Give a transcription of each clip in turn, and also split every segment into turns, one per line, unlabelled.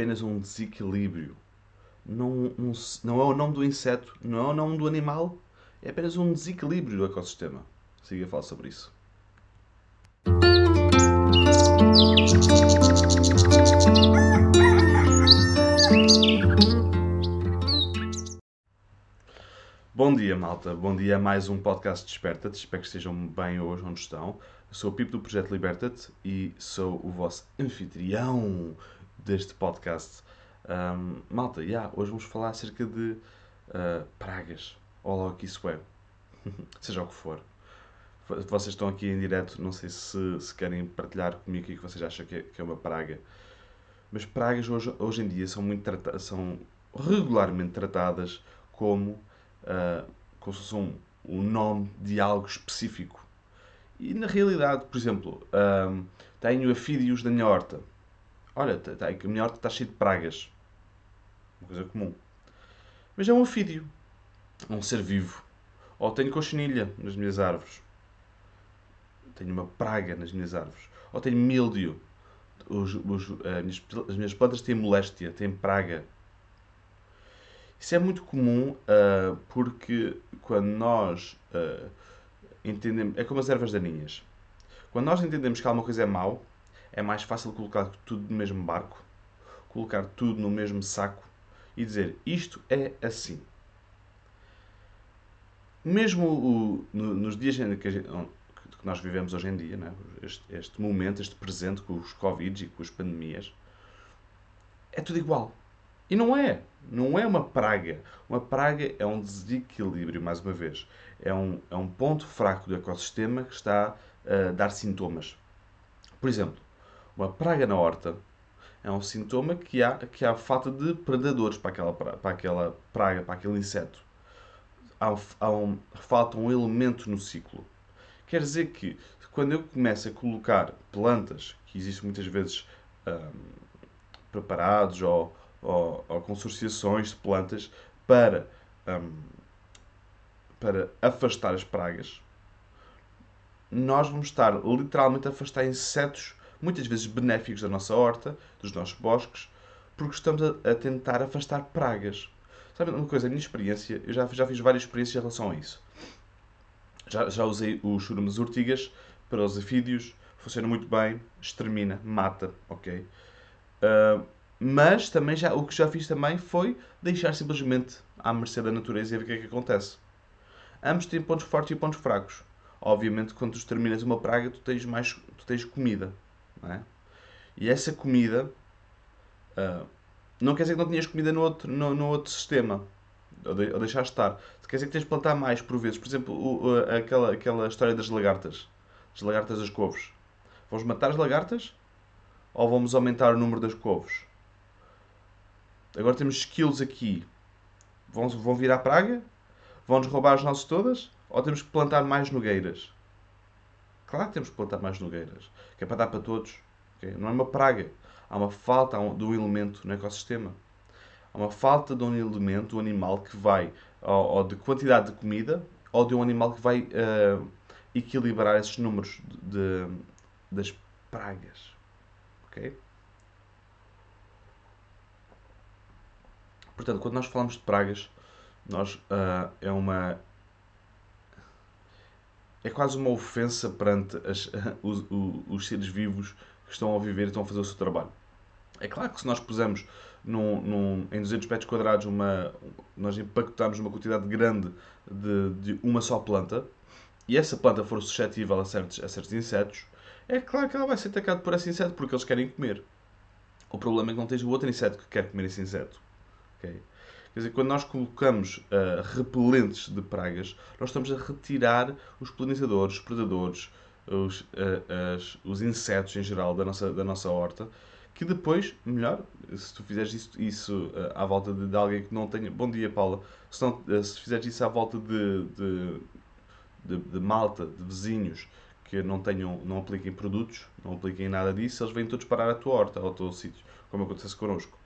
apenas um desequilíbrio. Não, não, não é o nome do inseto, não é o nome do animal, é apenas um desequilíbrio do ecossistema. Siga a falar sobre isso. Bom dia, malta. Bom dia a mais um podcast Desperta-te. Espero que estejam bem hoje onde estão. Eu sou o Pipo do Projeto Liberta-te e sou o vosso anfitrião deste podcast. Um, malta, yeah, hoje vamos falar acerca de uh, pragas, ou logo que isso é. Seja o que for. Vocês estão aqui em direto, não sei se, se querem partilhar comigo o que vocês acham que é, que é uma praga. Mas pragas hoje, hoje em dia são, muito são regularmente tratadas como, uh, como se nome de algo específico. E na realidade, por exemplo, um, tenho afídeos da minha horta. Olha, tá, tá, a minha horta está cheia de pragas. Uma coisa comum. Mas é um afídeo. É um ser vivo. Ou tenho cochinilha nas minhas árvores. Tenho uma praga nas minhas árvores. Ou tenho mildio. Os, os, as, minhas, as minhas plantas têm moléstia, têm praga. Isso é muito comum uh, porque quando nós uh, entendemos. É como as ervas daninhas. Quando nós entendemos que alguma coisa é mau, é mais fácil colocar tudo no mesmo barco, colocar tudo no mesmo saco e dizer isto é assim. Mesmo o, no, nos dias que, gente, que, nós vivemos hoje em dia, né? este, este momento, este presente com os Covid e com as pandemias, é tudo igual. E não é. Não é uma praga. Uma praga é um desequilíbrio, mais uma vez. É um, é um ponto fraco do ecossistema que está a dar sintomas. Por exemplo, uma praga na horta é um sintoma que há, que há falta de predadores para aquela, para aquela praga, para aquele inseto. Há, há um, falta um elemento no ciclo. Quer dizer que quando eu começo a colocar plantas, que existem muitas vezes hum, preparados ou, ou, ou consorciações de plantas para, hum, para afastar as pragas, nós vamos estar literalmente a afastar insetos muitas vezes benéficos da nossa horta, dos nossos bosques, porque estamos a, a tentar afastar pragas. Sabe uma coisa, a minha experiência, eu já, já fiz várias experiências em relação a isso. Já, já usei os churumes urtigas para os afídeos, funciona muito bem, extermina, mata, ok? Uh, mas também já, o que já fiz também foi deixar simplesmente à mercê da natureza e ver o que é que acontece. Ambos têm pontos fortes e pontos fracos. Obviamente, quando tu exterminas uma praga, tu tens mais, tu tens comida, é? E essa comida uh, não quer dizer que não tinhas comida no outro, no, no outro sistema. Ou, de, ou deixar estar. Quer dizer que tens de plantar mais por vezes. Por exemplo, o, o, aquela, aquela história das lagartas. As lagartas das couves. Vamos matar as lagartas? Ou vamos aumentar o número das couves? Agora temos skills aqui. Vão, vão vir à praga? Vão-nos roubar as nossas todas? Ou temos que plantar mais nogueiras? Claro que temos que plantar mais nogueiras. Que é para dar para todos. Okay? Não é uma praga. Há uma falta de um elemento no ecossistema. Há uma falta de um elemento, um animal que vai, ou, de quantidade de comida, ou de um animal que vai uh, equilibrar esses números de, de, das pragas. Ok? Portanto, quando nós falamos de pragas, nós, uh, é uma é quase uma ofensa perante as, os, os, os, seres vivos que estão a viver e estão a fazer o seu trabalho. É claro que se nós pusermos num, num, em 200 metros quadrados, uma, nós impactamos uma quantidade grande de, de, uma só planta, e essa planta for suscetível a certos, a certos insetos, é claro que ela vai ser atacada por esse inseto porque eles querem comer. O problema é que não tens o outro inseto que quer comer esse inseto. Okay? Quer dizer, quando nós colocamos uh, repelentes de pragas, nós estamos a retirar os polinizadores, os predadores, os, uh, as, os insetos em geral da nossa, da nossa horta, que depois, melhor, se tu fizeres isso, isso uh, à volta de, de, alguém que não tenha. Bom dia, Paula. Se, não, se fizeres isso à volta de, de, de, de malta, de vizinhos que não tenham, não apliquem produtos, não apliquem nada disso, eles vêm todos parar a tua horta, ao teu sítio, como acontece connosco.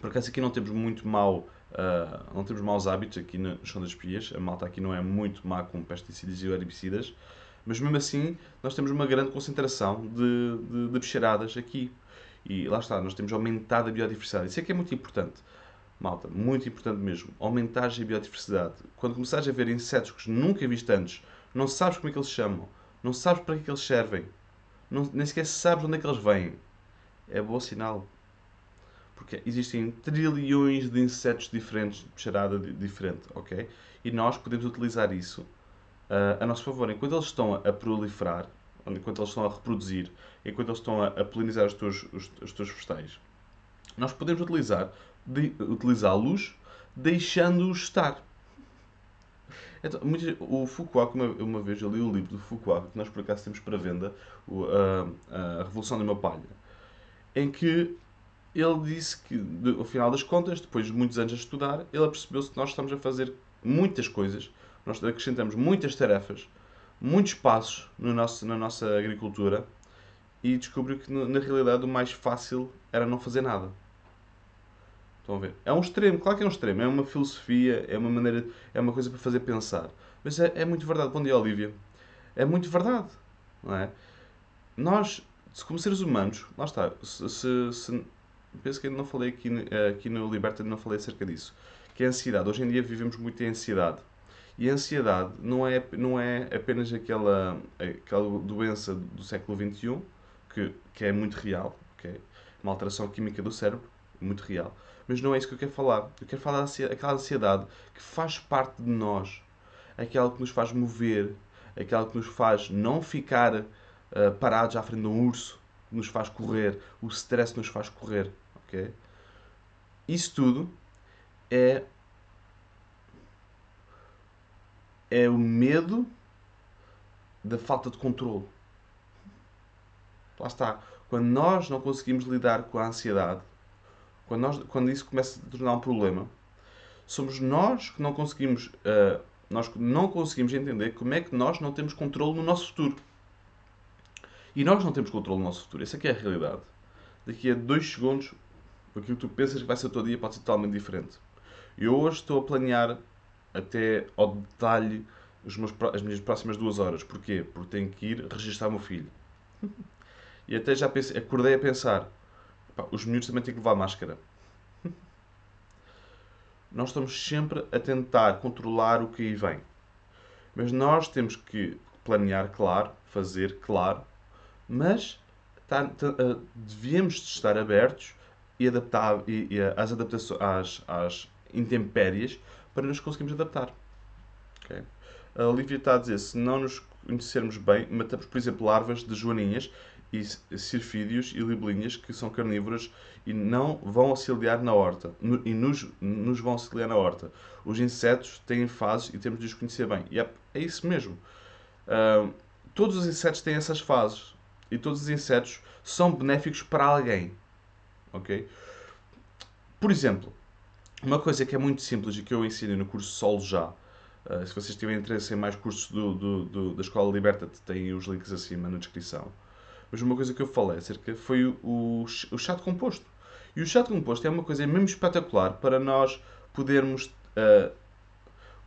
Por acaso aqui não temos muito mau, uh, não temos maus hábitos aqui no chão das pias. A malta aqui não é muito má com pesticidas e herbicidas. Mas mesmo assim, nós temos uma grande concentração de, de, de aqui. E lá está, nós temos aumentado a biodiversidade. Isso é que é muito importante. Malta, muito importante mesmo. Aumentar a biodiversidade. Quando começares a ver insetos que nunca viste antes, não sabes como é que eles chamam, não sabes para que, é que eles servem, não, nem sequer sabes onde é que eles vêm. É bom sinal. Porque existem trilhões de insetos diferentes, de bicharada diferente, ok? E nós podemos utilizar isso uh, a nosso favor. Enquanto eles estão a proliferar, enquanto eles estão a reproduzir, enquanto eles estão a, a polinizar os teus, os, os teus vegetais, nós podemos utilizar, de, utilizá-los deixando-os estar. Então, o Foucault, uma, uma vez eu li o livro do Foucault, que nós por acaso temos para venda, o, a, a Revolução de uma Palha, em que ele disse que, ao final das contas, depois de muitos anos a estudar, ele percebeu-se que nós estamos a fazer muitas coisas, nós acrescentamos muitas tarefas, muitos passos no nosso, na nossa agricultura e descobriu que, na realidade, o mais fácil era não fazer nada. Estão a ver? É um extremo, claro que é um extremo, é uma filosofia, é uma maneira, é uma coisa para fazer pensar. Mas é, é muito verdade. Bom dia, Olívia. É muito verdade, não é? Nós, como seres humanos, lá está, se, se penso que ainda não falei aqui, aqui no Liberta, não falei acerca disso, que é a ansiedade. Hoje em dia vivemos muito em ansiedade. E a ansiedade não é, não é apenas aquela, aquela doença do século XXI, que, que é muito real, okay? uma alteração química do cérebro, muito real. Mas não é isso que eu quero falar. Eu quero falar daquela ansiedade que faz parte de nós, aquela que nos faz mover, aquela que nos faz não ficar uh, parados à frente de um urso, que nos faz correr, o stress nos faz correr. Isso tudo é é o medo da falta de controle. Lá está. Quando nós não conseguimos lidar com a ansiedade, quando, nós, quando isso começa a tornar um problema, somos nós que não conseguimos, uh, nós não conseguimos entender como é que nós não temos controle no nosso futuro. E nós não temos controle no nosso futuro. Essa é a realidade. Daqui a dois segundos, aquilo que tu pensas que vai ser o teu dia pode ser totalmente diferente. Eu hoje estou a planear até ao detalhe meus, as minhas próximas duas horas. Porquê? Porque tenho que ir registrar o meu filho. E até já pensei, acordei a pensar: pá, os miúdos também têm que levar máscara. Nós estamos sempre a tentar controlar o que aí vem. Mas nós temos que planear, claro, fazer, claro, mas tá, tá, uh, devíamos estar abertos e adaptar e, e às adaptações às, às intempéries para nos conseguirmos adaptar. Okay? A Olivia está a dizer: se não nos conhecermos bem, matamos, por exemplo, larvas de joaninhas e cirfídeos e libelinhas que são carnívoras e não vão auxiliar na horta. E nos, nos vão auxiliar na horta. Os insetos têm fases e temos de os conhecer bem. É, é isso mesmo. Uh, todos os insetos têm essas fases. E todos os insetos são benéficos para alguém. Ok? Por exemplo, uma coisa que é muito simples e que eu ensino no curso Solo Já, uh, se vocês tiverem interesse em mais cursos do, do, do, da Escola Liberta, têm os links acima na descrição. Mas uma coisa que eu falei acerca foi o, o, o de composto. E o de composto é uma coisa mesmo espetacular para nós podermos uh,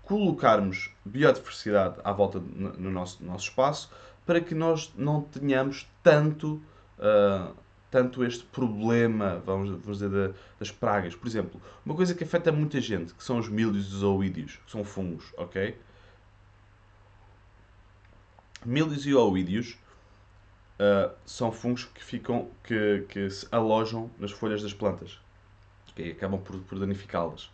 colocarmos biodiversidade à volta no nosso, no nosso espaço para que nós não tenhamos tanto. Uh, tanto este problema, vamos, vamos dizer, das pragas. Por exemplo, uma coisa que afeta muita gente, que são os milhos e os oídios, que são fungos, ok? Milhos e oídios uh, são fungos que ficam, que, que se alojam nas folhas das plantas, e acabam por, por danificá-las.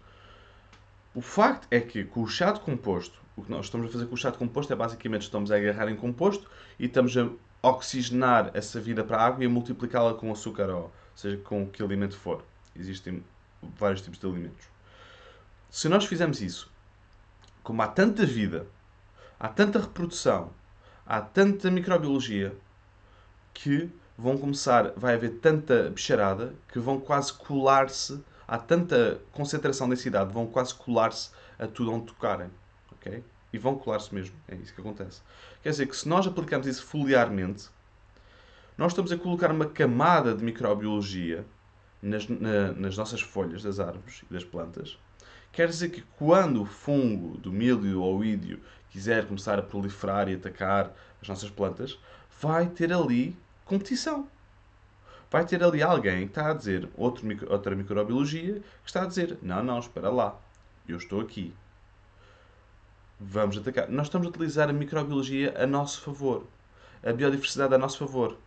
O facto é que com o chá de composto, o que nós estamos a fazer com o chá de composto é basicamente estamos a agarrar em composto e estamos a oxigenar essa vida para a água e multiplicá-la com açúcar ou seja com que alimento for. Existem vários tipos de alimentos. Se nós fizermos isso, como há tanta vida, há tanta reprodução, há tanta microbiologia, que vão começar, vai haver tanta bicharada que vão quase colar-se, há tanta concentração de densidade, vão quase colar-se a tudo onde tocarem. ok? E vão colar-se mesmo. É isso que acontece. Quer dizer que se nós aplicamos isso foliarmente, nós estamos a colocar uma camada de microbiologia nas, na, nas nossas folhas das árvores e das plantas. Quer dizer que quando o fungo do milho ou ídio quiser começar a proliferar e atacar as nossas plantas, vai ter ali competição. vai ter ali alguém que está a dizer, outro, outra microbiologia, que está a dizer: não, não, espera lá, eu estou aqui. Vamos atacar. Nós estamos a utilizar a microbiologia a nosso favor, a biodiversidade a nosso favor.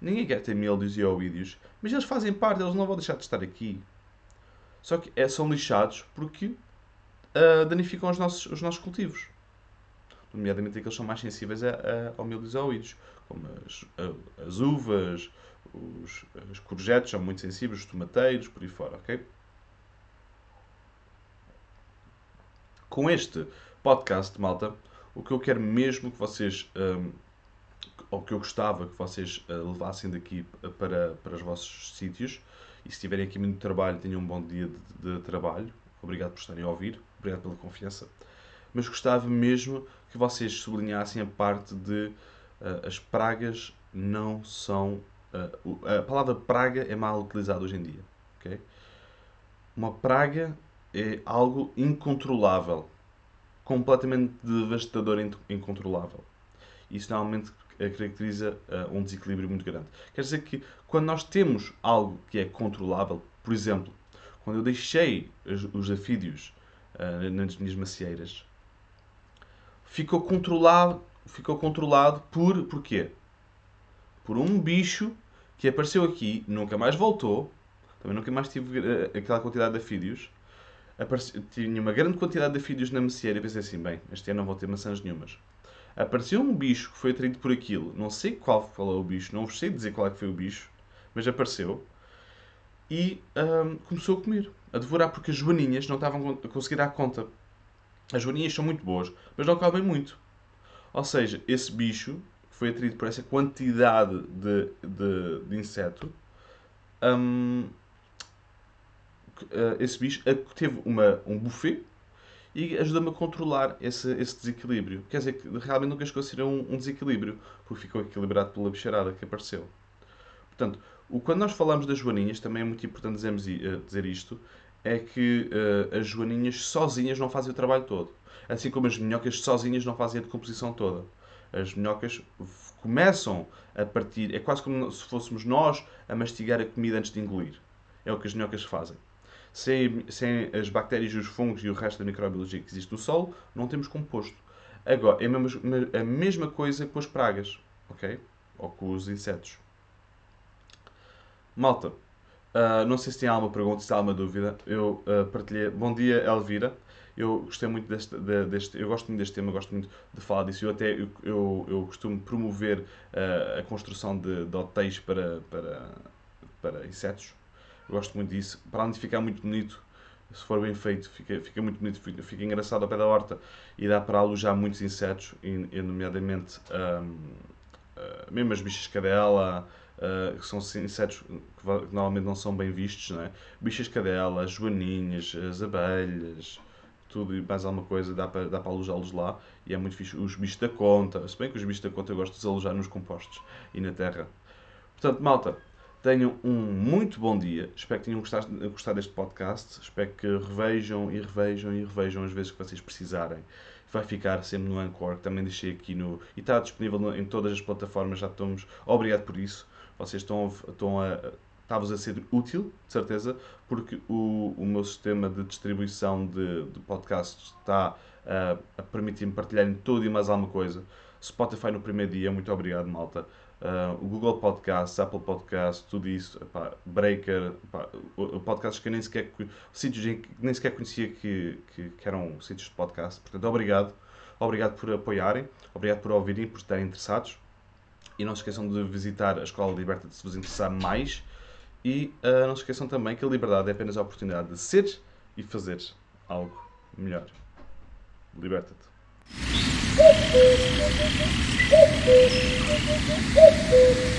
Ninguém quer ter mildios e ovídeos, mas eles fazem parte, eles não vão deixar de estar aqui. Só que é, são lixados porque uh, danificam os nossos, os nossos cultivos. Nomeadamente aqueles que são mais sensíveis a, a, ao mildios e ovídeos, como as, a, as uvas, os, os courgettes são muito sensíveis, os tomateiros, por aí fora, ok? Com este podcast, malta, o que eu quero mesmo que vocês, um, ou que eu gostava que vocês uh, levassem daqui para, para os vossos sítios, e se tiverem aqui muito trabalho, tenham um bom dia de, de trabalho. Obrigado por estarem a ouvir, obrigado pela confiança. Mas gostava mesmo que vocês sublinhassem a parte de uh, as pragas não são a palavra praga é mal utilizada hoje em dia. Okay? Uma praga é algo incontrolável, completamente devastador e incontrolável. Isso normalmente caracteriza uh, um desequilíbrio muito grande. Quer dizer que quando nós temos algo que é controlável, por exemplo, quando eu deixei os, os afídeos uh, nas minhas macieiras, ficou controlado, ficou controlado por porquê? Por um bicho que apareceu aqui, nunca mais voltou, também nunca mais tive uh, aquela quantidade de afídeos. Apareceu, tinha uma grande quantidade de afídeos na macieira e pensei assim, bem, este ano não vou ter maçãs nenhumas. Apareceu um bicho que foi atraído por aquilo, não sei qual foi o bicho, não sei dizer qual é que foi o bicho, mas apareceu e um, começou a comer, a devorar, porque as joaninhas não estavam a conseguir dar conta. As joaninhas são muito boas, mas não comem muito. Ou seja, esse bicho foi atraído por essa quantidade de, de, de inseto, um, eh, esse bicho teve uma, um buffet e ajuda-me a controlar esse, esse desequilíbrio. Quer dizer que realmente nunca chegou a ser um, um desequilíbrio, porque ficou equilibrado pela bicharada que apareceu. Portanto, o, quando nós falamos das joaninhas, também é muito importante dizermos, uh, dizer isto, é que uh, as joaninhas sozinhas não fazem o trabalho todo. Assim como as minhocas sozinhas não fazem a decomposição toda as minhocas começam a partir. É quase como se fôssemos nós a mastigar a comida antes de engolir. É o que as minhocas fazem. Sem, sem as bactérias, os fungos e o resto da microbiologia que existe no solo, não temos composto. Agora, é a mesma coisa com as pragas, ok? Ou com os insetos. Malta, uh, não sei se tem alguma pergunta, se tem alguma dúvida. Eu uh, partilhei. Bom dia, Elvira. Eu gostei muito deste, deste, eu gosto muito deste tema, gosto muito de falar disso. Eu até eu, eu, eu costumo promover uh, a construção de, de hotéis para, para, para insetos. Gosto muito disso. Para além de ficar muito bonito, se for bem feito, fica, fica muito bonito, fica, fica engraçado ao pé da horta e dá para alojar muitos insetos, e, e nomeadamente um, uh, ah, mesmo as bichas cadela, uh, que são insetos que, normalmente não são bem vistos, não é? bichas cadela, joaninhas, as abelhas, tudo e mais alguma coisa, dá para, dá para alojá-los lá e é muito fixe. Os bichos da conta, se bem que os bichos da conta eu gosto de desalojar nos compostos e na terra. Portanto, malta, tenham um muito bom dia. Espero que tenham gostado, gostado deste podcast. Espero que revejam e revejam e revejam as vezes que vocês precisarem. Vai ficar sempre no Anchor, que também deixei aqui no. E está disponível em todas as plataformas, já estamos. Obrigado por isso. Vocês estão, estão a, está-vos a ser útil, de certeza, porque o, o meu sistema de distribuição de, de podcasts está uh, a permitir-me partilhar em tudo e mais alguma coisa. Spotify no primeiro dia, muito obrigado, malta. Uh, o Google Podcasts, Apple Podcasts, tudo isso, epá, Breaker, epá, podcasts que eu nem sequer, sítios que nem sequer conhecia que, que, que eram sítios de podcast. Portanto, obrigado. Obrigado por apoiarem, obrigado por ouvirem, por estarem interessados. E não se esqueçam de visitar a Escola Liberta se vos interessar mais e uh, não se esqueçam também que a liberdade é apenas a oportunidade de ser e fazer algo melhor. Liberta-te. Thank you.